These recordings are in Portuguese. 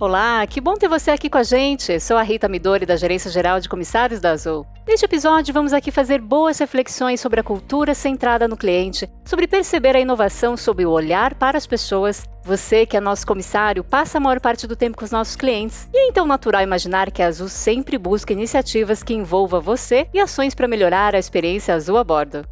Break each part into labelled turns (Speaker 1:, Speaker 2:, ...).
Speaker 1: Olá, que bom ter você aqui com a gente. Sou a Rita Midori, da Gerência Geral de Comissários da Azul. Neste episódio, vamos aqui fazer boas reflexões sobre a cultura centrada no cliente, sobre perceber a inovação sob o olhar para as pessoas. Você, que é nosso comissário, passa a maior parte do tempo com os nossos clientes. E é então natural imaginar que a Azul sempre busca iniciativas que envolvam você e ações para melhorar a experiência Azul a bordo.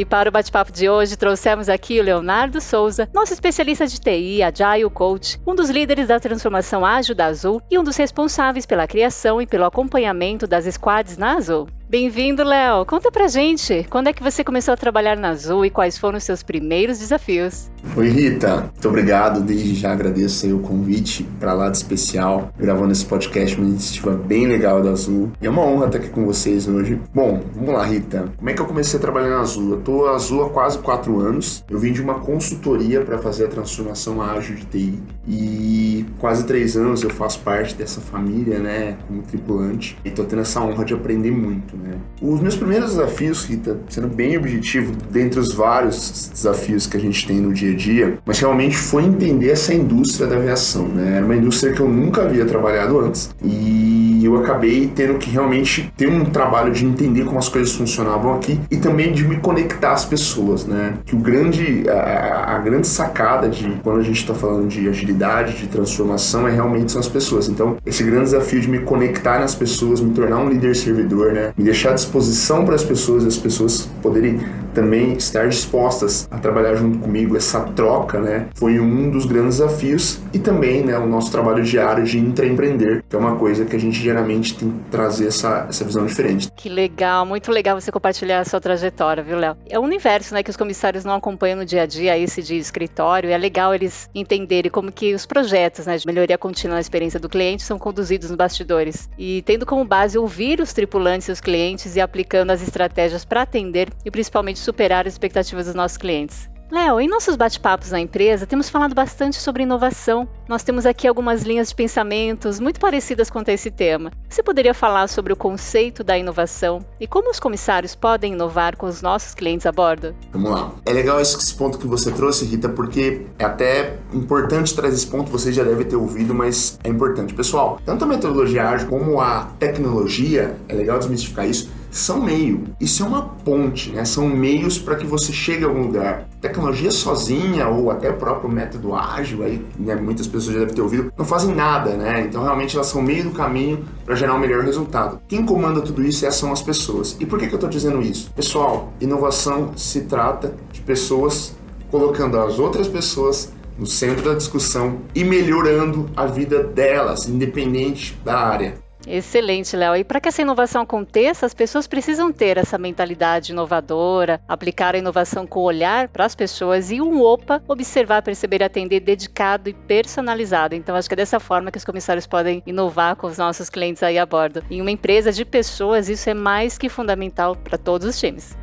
Speaker 1: E para o bate-papo de hoje, trouxemos aqui o Leonardo Souza, nosso especialista de TI, Agile Coach, um dos líderes da transformação ágil da Azul e um dos responsáveis pela criação e pelo acompanhamento das squads na Azul. Bem-vindo, Léo. Conta pra gente, quando é que você começou a trabalhar na Azul e quais foram os seus primeiros desafios?
Speaker 2: Oi, Rita. Muito obrigado. Desde já agradeço aí o convite para lá de especial, gravando esse podcast, uma iniciativa bem legal da Azul. E é uma honra estar aqui com vocês hoje. Bom, vamos lá, Rita. Como é que eu comecei a trabalhar na Azul? Eu tô na Azul há quase quatro anos. Eu vim de uma consultoria para fazer a transformação ágil de TI. E quase três anos eu faço parte dessa família, né, como tripulante. E tô tendo essa honra de aprender muito. Né? Os meus primeiros desafios, Rita, sendo bem objetivo, dentre os vários desafios que a gente tem no dia a dia, mas realmente foi entender essa indústria da aviação. Né? Era uma indústria que eu nunca havia trabalhado antes e eu acabei tendo que realmente ter um trabalho de entender como as coisas funcionavam aqui e também de me conectar às pessoas, né? Que o grande, a, a grande sacada de quando a gente está falando de agilidade, de transformação, é realmente são as pessoas. Então, esse grande desafio de me conectar nas pessoas, me tornar um líder servidor, né? Me deixar à disposição para as pessoas, as pessoas poderem também estar dispostas a trabalhar junto comigo, essa troca, né, foi um dos grandes desafios e também, né, o nosso trabalho diário de intraempreender, que é uma coisa que a gente geralmente tem que trazer essa, essa visão diferente.
Speaker 1: Que legal, muito legal você compartilhar a sua trajetória, viu, Léo? É um universo, né, que os comissários não acompanham no dia a dia, esse de escritório, é legal eles entenderem como que os projetos, né, de melhoria contínua na experiência do cliente são conduzidos nos bastidores. E tendo como base ouvir os tripulantes e os clientes e aplicando as estratégias para atender e principalmente superar as expectativas dos nossos clientes. Léo, em nossos bate-papos na empresa, temos falado bastante sobre inovação. Nós temos aqui algumas linhas de pensamentos muito parecidas quanto a esse tema. Você poderia falar sobre o conceito da inovação e como os comissários podem inovar com os nossos clientes a bordo?
Speaker 2: Vamos lá. É legal esse ponto que você trouxe, Rita, porque é até importante trazer esse ponto, você já deve ter ouvido, mas é importante. Pessoal, tanto a metodologia ágil como a tecnologia, é legal desmistificar isso, são meio. Isso é uma ponte, né? São meios para que você chegue a algum lugar. Tecnologia sozinha ou até o próprio método ágil, aí né, muitas pessoas já devem ter ouvido, não fazem nada, né? Então realmente elas são meio do caminho para gerar um melhor resultado. Quem comanda tudo isso é, são as pessoas. E por que, que eu estou dizendo isso? Pessoal, inovação se trata de pessoas colocando as outras pessoas no centro da discussão e melhorando a vida delas, independente da área.
Speaker 1: Excelente, Léo. E para que essa inovação aconteça, as pessoas precisam ter essa mentalidade inovadora, aplicar a inovação com olhar para as pessoas e um OPA, observar, perceber, atender dedicado e personalizado. Então, acho que é dessa forma que os comissários podem inovar com os nossos clientes aí a bordo. Em uma empresa de pessoas, isso é mais que fundamental para todos os times.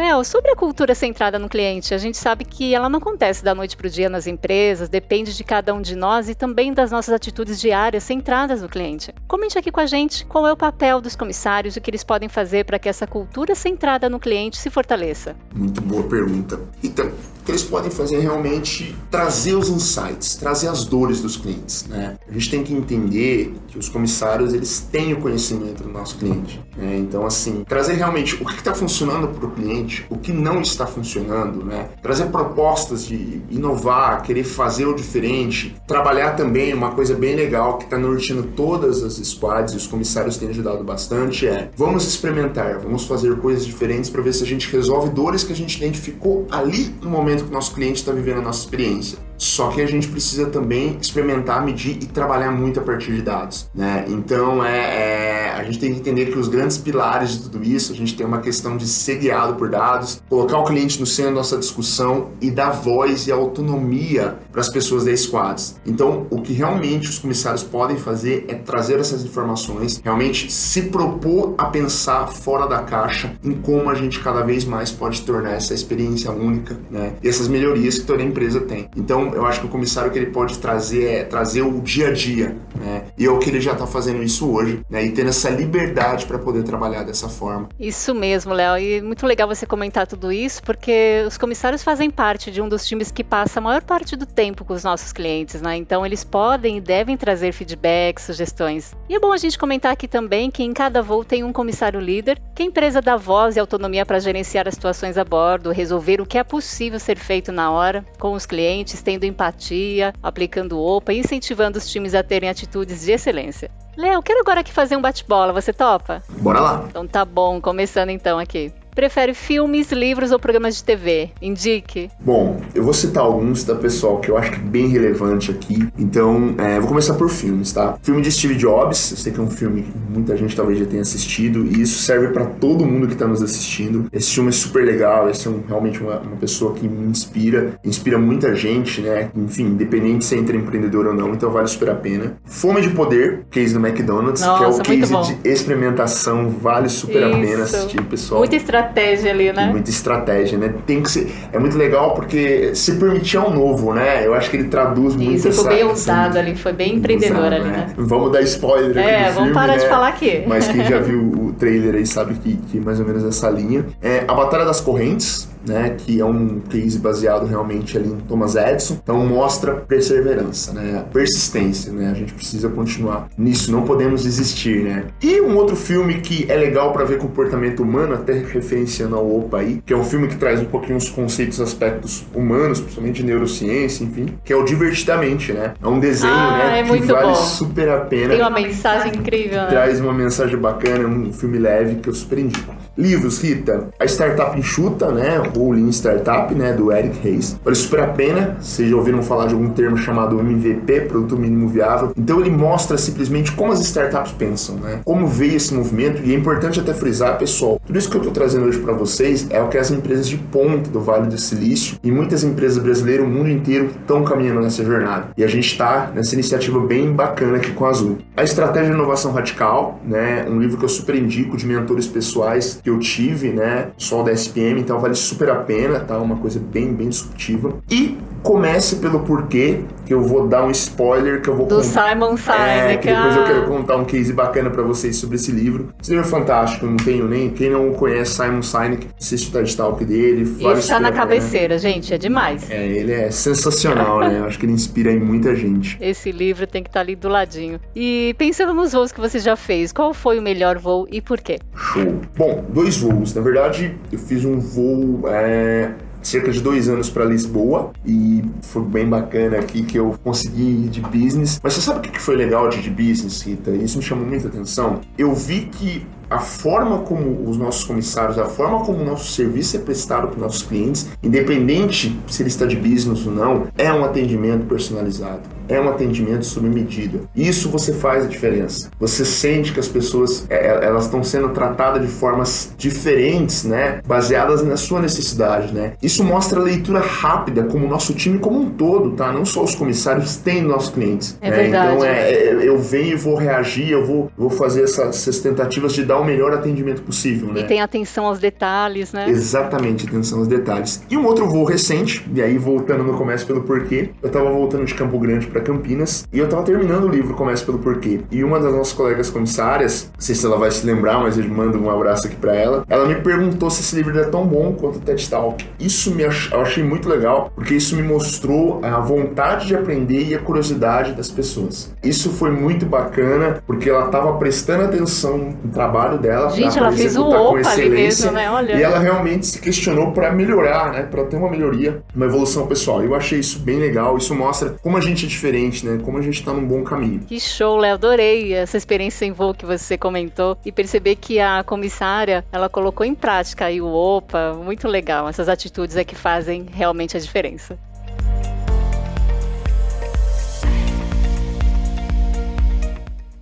Speaker 1: Léo, sobre a cultura centrada no cliente, a gente sabe que ela não acontece da noite para o dia nas empresas, depende de cada um de nós e também das nossas atitudes diárias centradas no cliente. Comente aqui com a gente qual é o papel dos comissários e o que eles podem fazer para que essa cultura centrada no cliente se fortaleça.
Speaker 2: Muito boa pergunta. Então, que eles podem fazer é realmente trazer os insights, trazer as dores dos clientes. Né? A gente tem que entender que os comissários eles têm o conhecimento do nosso cliente. Né? Então, assim, trazer realmente o que está funcionando para o cliente, o que não está funcionando, né? trazer propostas de inovar, querer fazer o diferente, trabalhar também uma coisa bem legal que está norteando todas as squads e os comissários têm ajudado bastante é vamos experimentar, vamos fazer coisas diferentes para ver se a gente resolve dores que a gente identificou ali no momento momento que o nosso cliente está vivendo a nossa experiência. Só que a gente precisa também experimentar, medir e trabalhar muito a partir de dados, né? Então é, é a gente tem que entender que os grandes pilares de tudo isso, a gente tem uma questão de ser guiado por dados, colocar o cliente no centro da nossa discussão e dar voz e autonomia para as pessoas da squads. Então, o que realmente os comissários podem fazer é trazer essas informações, realmente se propor a pensar fora da caixa em como a gente cada vez mais pode tornar essa experiência única, né? E essas melhorias que toda empresa tem. Então, eu acho que o comissário que ele pode trazer é trazer o dia a dia, né? E é o que ele já está fazendo isso hoje, né? E tendo essa liberdade para poder trabalhar dessa forma.
Speaker 1: Isso mesmo, Léo. E muito legal você comentar tudo isso, porque os comissários fazem parte de um dos times que passa a maior parte do tempo com os nossos clientes, né? Então, eles podem e devem trazer feedbacks, sugestões. E é bom a gente comentar aqui também que em cada voo tem um comissário líder, que a empresa dá voz e autonomia para gerenciar as situações a bordo, resolver o que é possível ser feito na hora com os clientes, tendo empatia, aplicando OPA incentivando os times a terem atitudes de excelência. Léo, quero agora aqui fazer um bate-bola, você topa?
Speaker 2: Bora lá!
Speaker 1: Então tá bom, começando então aqui. Prefere filmes, livros ou programas de TV? Indique.
Speaker 2: Bom, eu vou citar alguns, tá, pessoal, que eu acho que é bem relevante aqui. Então, é, vou começar por filmes, tá? Filme de Steve Jobs, eu sei que é um filme que muita gente talvez já tenha assistido, e isso serve para todo mundo que tá nos assistindo. Esse filme é super legal, esse é um, realmente uma, uma, pessoa que me inspira, inspira muita gente, né? Enfim, independente se é empreendedor ou não, então vale super a pena. Fome de Poder, case do McDonald's,
Speaker 1: Nossa,
Speaker 2: que é o case de experimentação, vale super isso. a pena assistir, pessoal.
Speaker 1: Estratégia estratégia ali, né?
Speaker 2: Muita estratégia, né? Tem que ser. É muito legal porque se permitir é um novo, né? Eu acho que ele traduz muito
Speaker 1: Isso, essa. Foi bem ousado ali, foi bem empreendedor usado, ali, né? né?
Speaker 2: Vamos dar spoiler
Speaker 1: é,
Speaker 2: aqui.
Speaker 1: É, vamos
Speaker 2: filme,
Speaker 1: parar
Speaker 2: né?
Speaker 1: de falar aqui.
Speaker 2: Mas quem já viu o trailer aí sabe que, que mais ou menos essa linha. É, a Batalha das Correntes, né, que é um case baseado realmente ali em Thomas Edison. Então mostra perseverança, né, persistência, né? A gente precisa continuar nisso, não podemos desistir, né? E um outro filme que é legal para ver comportamento humano, até referenciando ao Opa aí, que é um filme que traz um pouquinho os conceitos, aspectos humanos, principalmente de neurociência, enfim, que é o Divertidamente, né? É um desenho,
Speaker 1: ah,
Speaker 2: né,
Speaker 1: é
Speaker 2: que vale
Speaker 1: bom.
Speaker 2: super a pena.
Speaker 1: Tem uma mensagem incrível, né?
Speaker 2: Traz uma mensagem bacana, um filme leve que eu super indico. Livros, Rita, a Startup Enxuta, né? Lean Startup, né? Do Eric Reis. Vale super a pena. Vocês já ouviram falar de algum termo chamado MVP, Produto Mínimo Viável. Então ele mostra simplesmente como as startups pensam, né? Como veio esse movimento. E é importante até frisar, pessoal, tudo isso que eu tô trazendo hoje para vocês é o que as empresas de ponta do Vale do Silício e muitas empresas brasileiras, o mundo inteiro, estão caminhando nessa jornada. E a gente está nessa iniciativa bem bacana aqui com a Azul. A Estratégia de Inovação Radical, né? Um livro que eu super indico de mentores pessoais que eu tive, né? Só da SPM, então vale super a pena, tá? Uma coisa bem, bem discutível. E comece pelo porquê, que eu vou dar um spoiler que eu vou
Speaker 1: Do contar. Simon Sinek.
Speaker 2: É, que depois eu quero contar um case bacana para vocês sobre esse livro. Esse livro é fantástico, não tenho nem. Quem não conhece Simon Sinek, assiste o TED Talk dele.
Speaker 1: Ele está na cabeceira, gente, é demais.
Speaker 2: É, ele é sensacional, né? Acho que ele inspira aí muita gente.
Speaker 1: Esse livro tem que estar tá ali do ladinho. E pensando nos voos que você já fez, qual foi o melhor voo e por quê?
Speaker 2: Show. Bom, dois voos. Na verdade, eu fiz um voo. É cerca de dois anos para Lisboa e foi bem bacana aqui que eu consegui ir de business. Mas você sabe o que foi legal de, de business, Rita? Isso me chamou muita atenção. Eu vi que a forma como os nossos comissários, a forma como o nosso serviço é prestado para os nossos clientes, independente se ele está de business ou não, é um atendimento personalizado é um atendimento sob medida. Isso você faz a diferença. Você sente que as pessoas é, é, elas estão sendo tratadas de formas diferentes, né? Baseadas na sua necessidade, né? Isso mostra a leitura rápida como o nosso time como um todo, tá? Não só os comissários têm nossos clientes.
Speaker 1: É
Speaker 2: né? Então é, é, eu venho e vou reagir, eu vou, vou fazer essas, essas tentativas de dar o melhor atendimento possível, né?
Speaker 1: E tem atenção aos detalhes, né?
Speaker 2: Exatamente, atenção aos detalhes. E um outro voo recente, e aí voltando no começo pelo porquê, eu tava voltando de Campo Grande para Campinas e eu tava terminando o livro Comece pelo Porquê. E uma das nossas colegas comissárias, não sei se ela vai se lembrar, mas eu mando um abraço aqui para ela, ela me perguntou se esse livro é tão bom quanto o TED Talk. Isso me ach eu achei muito legal, porque isso me mostrou a vontade de aprender e a curiosidade das pessoas. Isso foi muito bacana, porque ela tava prestando atenção no trabalho dela.
Speaker 1: Gente, ela fez o opa ali mesmo, né? Olha.
Speaker 2: E ela realmente se questionou para melhorar, né? Para ter uma melhoria, uma evolução pessoal. Eu achei isso bem legal. Isso mostra como a gente é diferente diferente, né? Como a gente tá num bom caminho.
Speaker 1: Que show, Léo. Adorei essa experiência em voo que você comentou e perceber que a comissária, ela colocou em prática aí o OPA. Muito legal. Essas atitudes é que fazem realmente a diferença.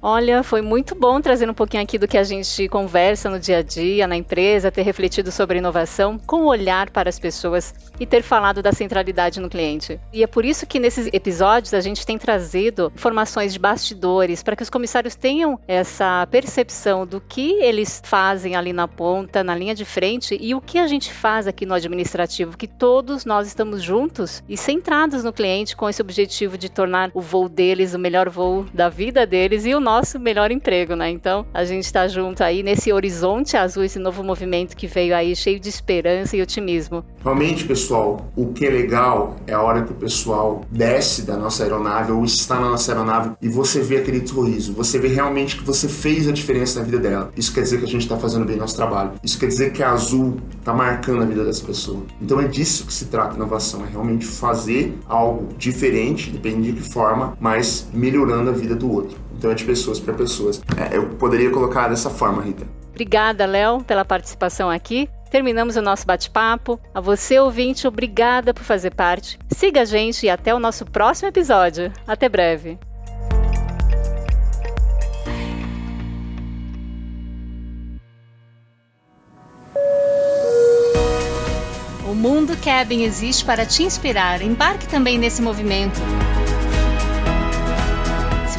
Speaker 1: Olha, foi muito bom trazer um pouquinho aqui do que a gente conversa no dia a dia, na empresa, ter refletido sobre inovação com o olhar para as pessoas e ter falado da centralidade no cliente. E é por isso que nesses episódios a gente tem trazido informações de bastidores para que os comissários tenham essa percepção do que eles fazem ali na ponta, na linha de frente e o que a gente faz aqui no administrativo, que todos nós estamos juntos e centrados no cliente com esse objetivo de tornar o voo deles o melhor voo da vida deles e o nosso melhor emprego, né? Então, a gente está junto aí nesse horizonte azul, esse novo movimento que veio aí cheio de esperança e otimismo.
Speaker 2: Realmente, pessoal, o que é legal é a hora que o pessoal desce da nossa aeronave ou está na nossa aeronave e você vê aquele sorriso, você vê realmente que você fez a diferença na vida dela. Isso quer dizer que a gente está fazendo bem nosso trabalho. Isso quer dizer que a Azul está marcando a vida dessa pessoa. Então é disso que se trata inovação, é realmente fazer algo diferente, depende de que forma, mas melhorando a vida do outro. Então é de pessoas para pessoas. É, eu poderia colocar dessa forma, Rita.
Speaker 1: Obrigada, Léo, pela participação aqui. Terminamos o nosso bate-papo. A você, ouvinte, obrigada por fazer parte. Siga a gente e até o nosso próximo episódio. Até breve. O Mundo Cabin existe para te inspirar. Embarque também nesse movimento